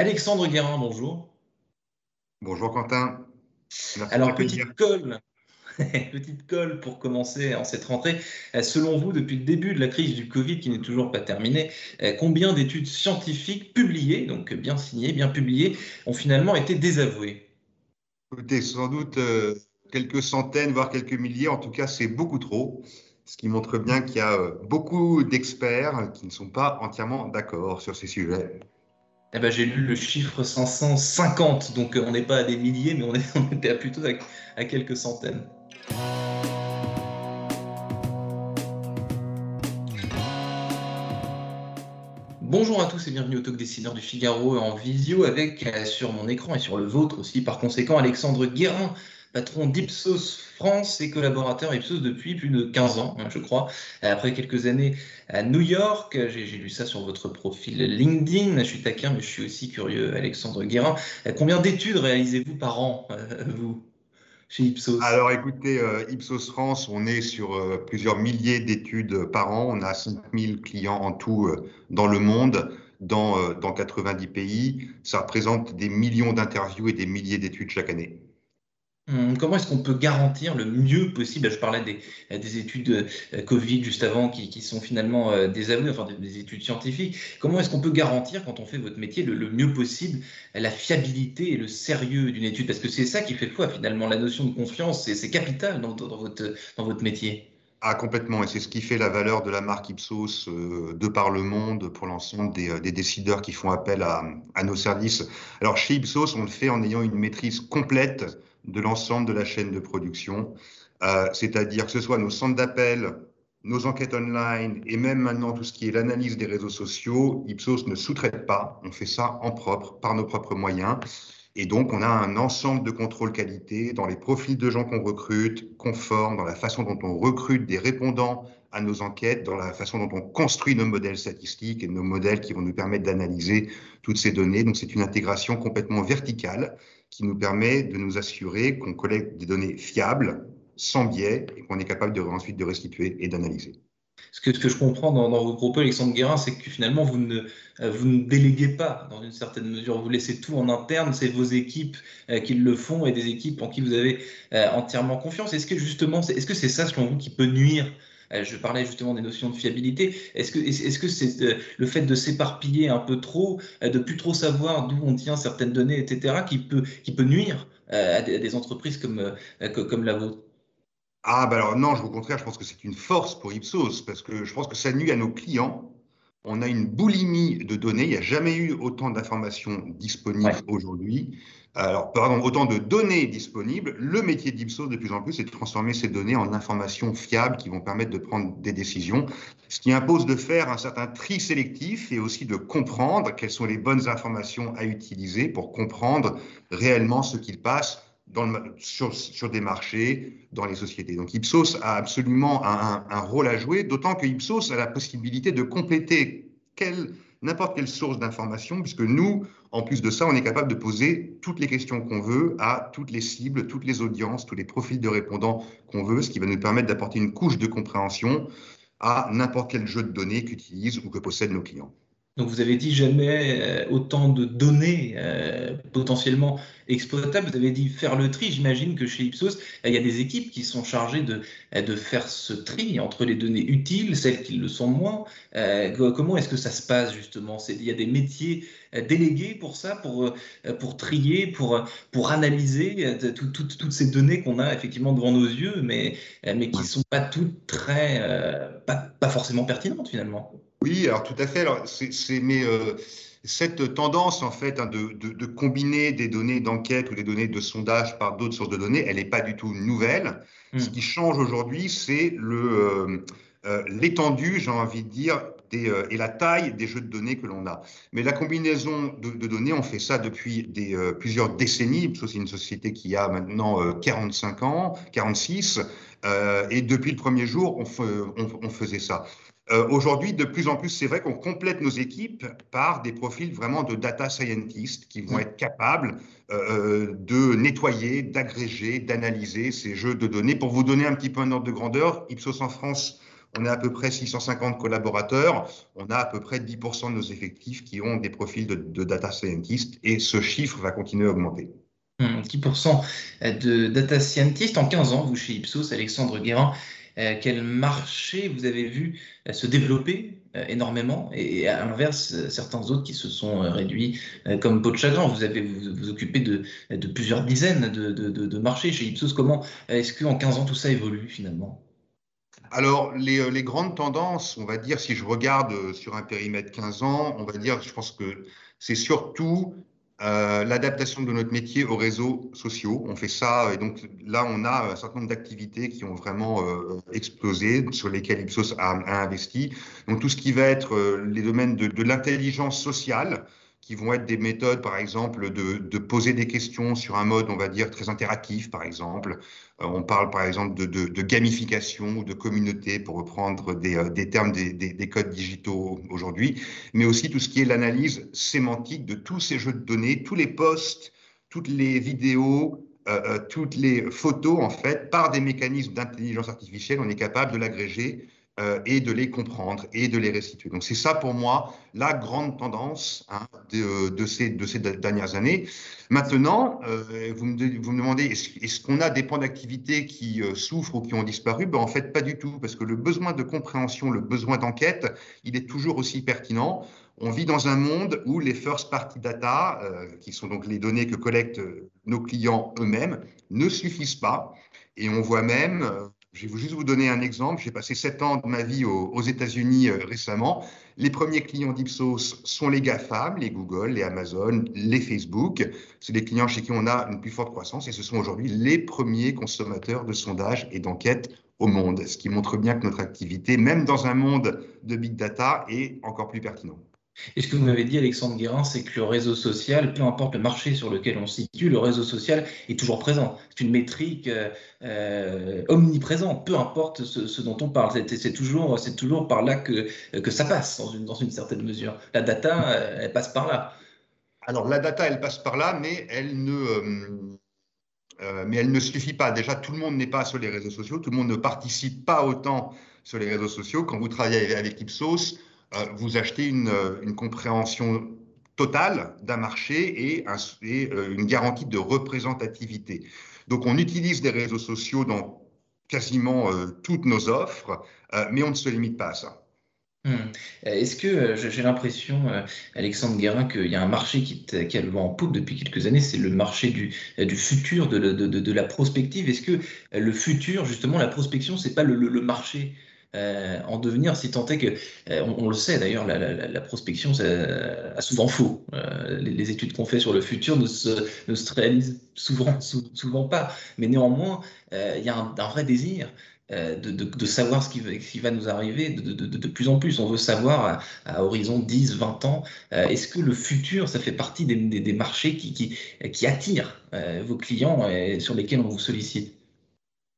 Alexandre Guérin, bonjour. Bonjour Quentin. Merci Alors, petite colle, petite colle pour commencer en cette rentrée. Euh, selon vous, depuis le début de la crise du Covid, qui n'est toujours pas terminée, euh, combien d'études scientifiques publiées, donc bien signées, bien publiées, ont finalement été désavouées? Écoutez, sans doute euh, quelques centaines, voire quelques milliers. En tout cas, c'est beaucoup trop. Ce qui montre bien qu'il y a beaucoup d'experts qui ne sont pas entièrement d'accord sur ces sujets. Eh ben, j'ai lu le chiffre 550, donc euh, on n'est pas à des milliers, mais on, était à plutôt à, quelques centaines. Bonjour à tous et bienvenue au Talk Dessineur du Figaro en visio avec euh, sur mon écran et sur le vôtre aussi par conséquent Alexandre Guérin, patron d'Ipsos France et collaborateur Ipsos depuis plus de 15 ans, hein, je crois. Après quelques années à New York, j'ai lu ça sur votre profil LinkedIn. Je suis taquin, mais je suis aussi curieux, Alexandre Guérin. Combien d'études réalisez-vous par an, euh, vous chez Ipsos? Alors écoutez, euh, Ipsos France, on est sur euh, plusieurs milliers d'études par an. On a 5000 clients en tout dans le monde, dans, dans 90 pays. Ça représente des millions d'interviews et des milliers d'études chaque année. Hum, comment est-ce qu'on peut garantir le mieux possible Je parlais des, des études euh, Covid juste avant qui, sont finalement euh, des aveux, enfin des, études scientifiques. Comment est-ce qu'on peut garantir, quand on fait votre métier, le, mieux possible la fiabilité et le sérieux d'une étude? Parce que c'est ça qui fait foi finalement. La notion de confiance, c'est capital dans, votre, dans votre métier. Ah, complètement. Et c'est ce qui fait la valeur de la marque Ipsos euh, de par le monde pour l'ensemble des, des, décideurs qui font appel à, à, nos services. Alors, chez Ipsos, on le fait en ayant une maîtrise complète de l'ensemble de la chaîne de production, euh, c'est-à-dire que ce soit nos centres d'appel, nos enquêtes online et même maintenant tout ce qui est l'analyse des réseaux sociaux, Ipsos ne sous-traite pas, on fait ça en propre, par nos propres moyens. Et donc, on a un ensemble de contrôle qualité dans les profils de gens qu'on recrute, conforme dans la façon dont on recrute des répondants à nos enquêtes, dans la façon dont on construit nos modèles statistiques et nos modèles qui vont nous permettre d'analyser toutes ces données. Donc, c'est une intégration complètement verticale qui nous permet de nous assurer qu'on collecte des données fiables, sans biais, et qu'on est capable de, ensuite de restituer et d'analyser. Ce que, ce que, je comprends dans, vos propos, Alexandre Guérin, c'est que finalement, vous ne, euh, vous ne déléguez pas dans une certaine mesure. Vous laissez tout en interne, c'est vos équipes euh, qui le font et des équipes en qui vous avez euh, entièrement confiance. Est-ce que justement, est-ce que c'est ça, selon vous, qui peut nuire je parlais justement des notions de fiabilité. Est-ce que c'est le fait de s'éparpiller un peu trop, de plus trop savoir d'où on tient certaines données, etc., qui peut nuire à des entreprises comme la vôtre? Ah, bah alors non, au contraire, je pense que c'est une force pour Ipsos, parce que je pense que ça nuit à nos clients. On a une boulimie de données. Il n'y a jamais eu autant d'informations disponibles aujourd'hui. Alors, pardon, autant de données disponibles. Le métier d'Ipsos, de plus en plus, c'est de transformer ces données en informations fiables qui vont permettre de prendre des décisions, ce qui impose de faire un certain tri sélectif et aussi de comprendre quelles sont les bonnes informations à utiliser pour comprendre réellement ce qu'il passe sur, des marchés, dans les sociétés. Donc Ipsos a absolument un, un, rôle à jouer, d'autant que Ipsos a la possibilité de compléter n'importe quelle source d'information, puisque nous, en plus de ça, on est capable de poser toutes les questions qu'on veut à toutes les cibles, toutes les audiences, tous les profils de répondants qu'on veut, ce qui va nous permettre d'apporter une couche de compréhension à n'importe quel jeu de données qu'utilisent ou que possèdent nos clients. Donc vous avez dit jamais euh, autant de données euh, potentiellement exploitables. Vous avez dit faire le tri. J'imagine que chez Ipsos, il y a des équipes qui sont chargées de, de faire ce tri entre les données utiles, celles qui le sont moins. Euh, comment est-ce que ça se passe justement? Il y a des métiers délégués pour ça, pour, pour trier, pour, pour analyser toutes ces données qu'on a effectivement devant nos yeux, mais, mais qui ne sont pas toutes très, pas, pas forcément pertinentes finalement. Oui, alors tout à fait. Alors, c'est, mais euh, cette tendance, en fait, hein, de, de, de, combiner des données d'enquête ou des données de sondage par d'autres sources de données, elle n'est pas du tout nouvelle. Ce hmm. qui change aujourd'hui, c'est le, euh, euh, l'étendue, j'ai envie de dire, et la taille des jeux de données que l'on a. Mais la combinaison de, données, on fait ça depuis des, plusieurs décennies. C'est une société qui a maintenant 45 ans, 46, et depuis le premier jour, on faisait ça. Euh, aujourd'hui, de plus en plus, c'est vrai qu'on complète nos équipes par des profils vraiment de data scientists qui vont être capables euh, de nettoyer, d'agréger, d'analyser ces jeux de données. Pour vous donner un petit peu un ordre de grandeur, Ipsos en France, on a à peu près 650 collaborateurs. On a à peu près 10% de nos effectifs qui ont des profils de, data scientists et ce chiffre va continuer à augmenter. 10% de data scientists en 15 ans, vous chez Ipsos, Alexandre Guérin. Euh, quel marché vous avez vu euh, se développer euh, énormément et à l'inverse, certains autres qui se sont réduits comme peau de chagrin. Vous avez vous, vous occupez de, plusieurs dizaines de, de, de, marchés chez Ipsos. Comment est-ce qu'en 15 ans tout ça évolue finalement? Alors, les, les, grandes tendances, on va dire, si je regarde sur un périmètre 15 ans, on va dire, je pense que c'est surtout euh, l'adaptation de notre métier aux réseaux sociaux. On fait ça, et donc là, on a un certain nombre d'activités qui ont vraiment euh, explosé, sur lesquelles Ipsos a, investi. Donc tout ce qui va être euh, les domaines de l'intelligence sociale, qui vont être des méthodes, par exemple, de, de, poser des questions sur un mode, on va dire, très interactif, par exemple. Euh, on parle, par exemple, de, de, gamification ou de communauté, pour reprendre des, euh, des termes des, des, codes digitaux aujourd'hui, mais aussi tout ce qui est l'analyse sémantique de tous ces jeux de données, tous les posts, toutes les vidéos, euh, toutes les photos, en fait, par des mécanismes d'intelligence artificielle, on est capable de l'agréger euh, et de les comprendre et de les restituer. Donc c'est ça pour moi la grande tendance hein, de, de, ces, de, ces, dernières années. Maintenant, euh, vous, me, vous, me, demandez est-ce qu'on a des points d'activité qui euh, souffrent ou qui ont disparu? Ben, En fait, pas du tout, parce que le besoin de compréhension, le besoin d'enquête, il est toujours aussi pertinent. On vit dans un monde où les first party data, qui sont donc les données que collectent nos clients eux-mêmes, ne suffisent pas. Et on voit même je vais juste vous donner un exemple. J'ai passé sept ans de ma vie aux, États-Unis euh, récemment. Les premiers clients d'Ipsos sont les GAFAM, les Google, les Amazon, les Facebook. C'est des clients chez qui on a une plus forte croissance et ce sont aujourd'hui les premiers consommateurs de sondages et d'enquêtes au monde. Ce qui montre bien que notre activité, même dans un monde de big data, est encore plus pertinente. Et ce que vous m'avez dit, Alexandre Guérin, c'est que le réseau social, peu importe le marché sur lequel on se situe, le réseau social est toujours présent. C'est une métrique euh, euh, omniprésente, peu importe ce, dont on parle. C'est toujours, toujours par là que, que ça passe, dans une, dans une certaine mesure. La data, euh, elle passe par là. Alors, la data, elle passe par là, mais elle ne. mais elle ne suffit pas. Déjà, tout le monde n'est pas sur les réseaux sociaux, tout le monde ne participe pas autant sur les réseaux sociaux. Quand vous travaillez avec Ipsos, vous achetez une, euh, une compréhension totale d'un marché et, euh, une garantie de représentativité. Donc on utilise des réseaux sociaux dans quasiment toutes nos offres, mais on ne se limite pas à ça. Hmm. Est-ce que j'ai l'impression, Alexandre Guérin, qu'il y a un marché qui, a le vent en poupe depuis quelques années, c'est le marché du, futur, de, la prospective. Est-ce que le futur, justement, la prospection, c'est pas le marché? Euh, en devenir, si tant est que, euh, on, le sait d'ailleurs, la, prospection a souvent faux. Euh, les, études qu'on fait sur le futur ne se, réalisent souvent, pas. Mais néanmoins, il y a un, vrai désir de, savoir ce qui, va, nous arriver de, plus en plus. On veut savoir à, horizon 10, 20 ans, est-ce que le futur, ça fait partie des, marchés qui attirent vos clients et sur lesquels on vous sollicite?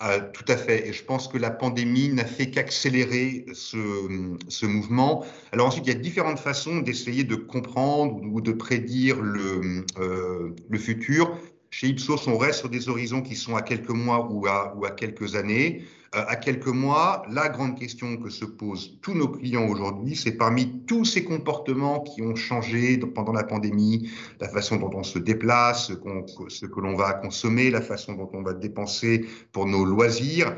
Ah, tout à fait. Et je pense que la pandémie n'a fait qu'accélérer ce, ce, mouvement. Alors ensuite, il y a différentes façons d'essayer de comprendre ou de prédire le, euh, le futur. Chez Ipsos, on reste sur des horizons qui sont à quelques mois ou à, ou à quelques années. Euh, à quelques mois, la grande question que se posent tous nos clients aujourd'hui, c'est parmi tous ces comportements qui ont changé pendant la pandémie, la façon dont on se déplace, ce, que l'on va consommer, la façon dont on va dépenser pour nos loisirs,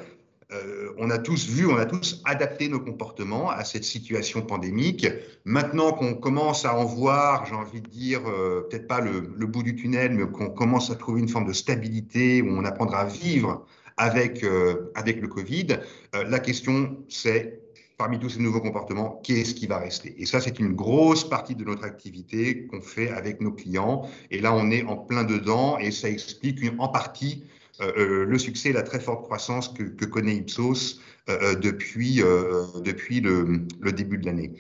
euh, on a tous vu, on a tous adapté nos comportements à cette situation pandémique. Maintenant qu'on commence à en voir, j'ai envie de dire, euh, peut-être pas le, le, bout du tunnel, mais qu'on commence à trouver une forme de stabilité où on apprendra à vivre avec, euh, avec le Covid. Euh, la question, c'est, parmi tous ces nouveaux comportements, qu'est-ce qui va rester? Et ça, c'est une grosse partie de notre activité qu'on fait avec nos clients. Et là, on est en plein dedans et ça explique en partie le succès la très forte croissance que, connaît Ipsos depuis, depuis le, début de l'année.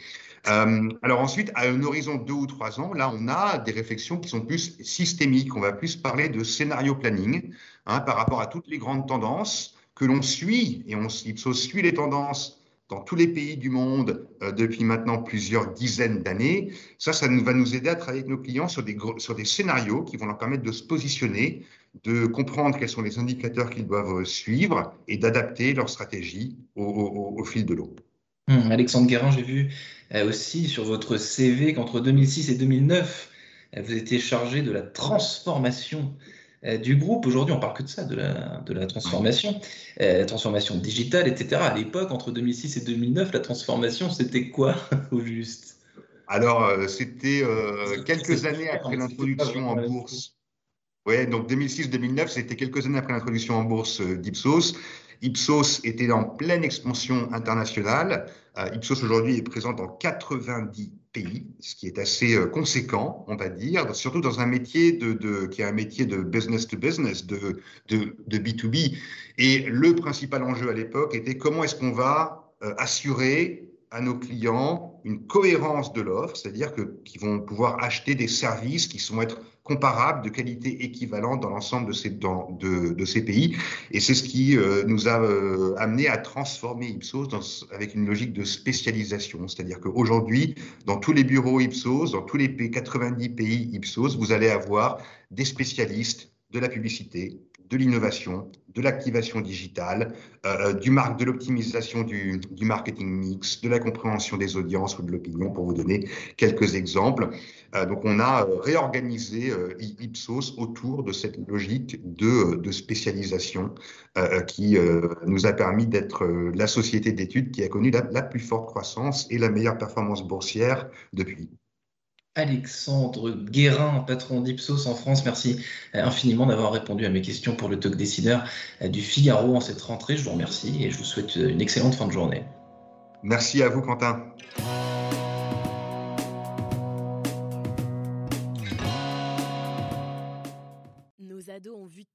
alors ensuite, à un horizon de deux ou trois ans, là, on a des réflexions qui sont plus systémiques. On va plus parler de scénario planning hein, par rapport à toutes les grandes tendances que l'on suit, et Ipsos suit les tendances dans tous les pays du monde euh, depuis maintenant plusieurs dizaines d'années. Ça, ça nous, va nous aider à travailler avec nos clients sur des, sur des scénarios qui vont leur permettre de se positionner, de comprendre quels sont les indicateurs qu'ils doivent suivre et d'adapter leur stratégie au, fil de l'eau. Hum, Alexandre Guérin, j'ai vu euh, aussi sur votre CV qu'entre 2006 et 2009, euh, vous étiez chargé de la transformation euh, du groupe. Aujourd'hui, on parle que de ça, de la, de la transformation, euh, la transformation digitale, etc. À l'époque, entre 2006 et 2009, la transformation, c'était quoi au juste? Alors, euh, c'était quelques années après l'introduction en bourse. Oui, donc 2006-2009, c'était quelques années après l'introduction en bourse d'Ipsos. Ipsos était en pleine expansion internationale. Ipsos aujourd'hui est présent dans 90 pays, ce qui est assez euh, conséquent, on va dire, surtout dans un métier de, qui est un métier de business to business, de, de, de B2B. Et le principal enjeu à l'époque était comment est-ce qu'on va euh, assurer à nos clients une cohérence de l'offre, c'est-à-dire qu'ils vont pouvoir acheter des services qui vont être comparables, de qualité équivalente dans l'ensemble de ces, pays. Et c'est ce qui euh, nous a euh, amené à transformer Ipsos avec une logique de spécialisation. C'est-à-dire qu'aujourd'hui, dans tous les bureaux Ipsos, dans tous les 90 pays Ipsos, vous allez avoir des spécialistes de la publicité, de l'innovation, de l'activation digitale, euh, euh, de l'optimisation du, marketing mix, de la compréhension des audiences ou de l'opinion, pour vous donner quelques exemples. Euh, donc, on a réorganisé Ipsos autour de cette logique de, spécialisation qui nous a permis d'être la société d'études qui a connu la plus forte croissance et la meilleure performance boursière depuis. Alexandre Guérin, patron d'Ipsos en France. Merci euh, infiniment d'avoir répondu à mes questions pour le talk décideur euh, du Figaro en cette rentrée. Je vous remercie et je vous souhaite une excellente fin de journée. Merci à vous, Quentin.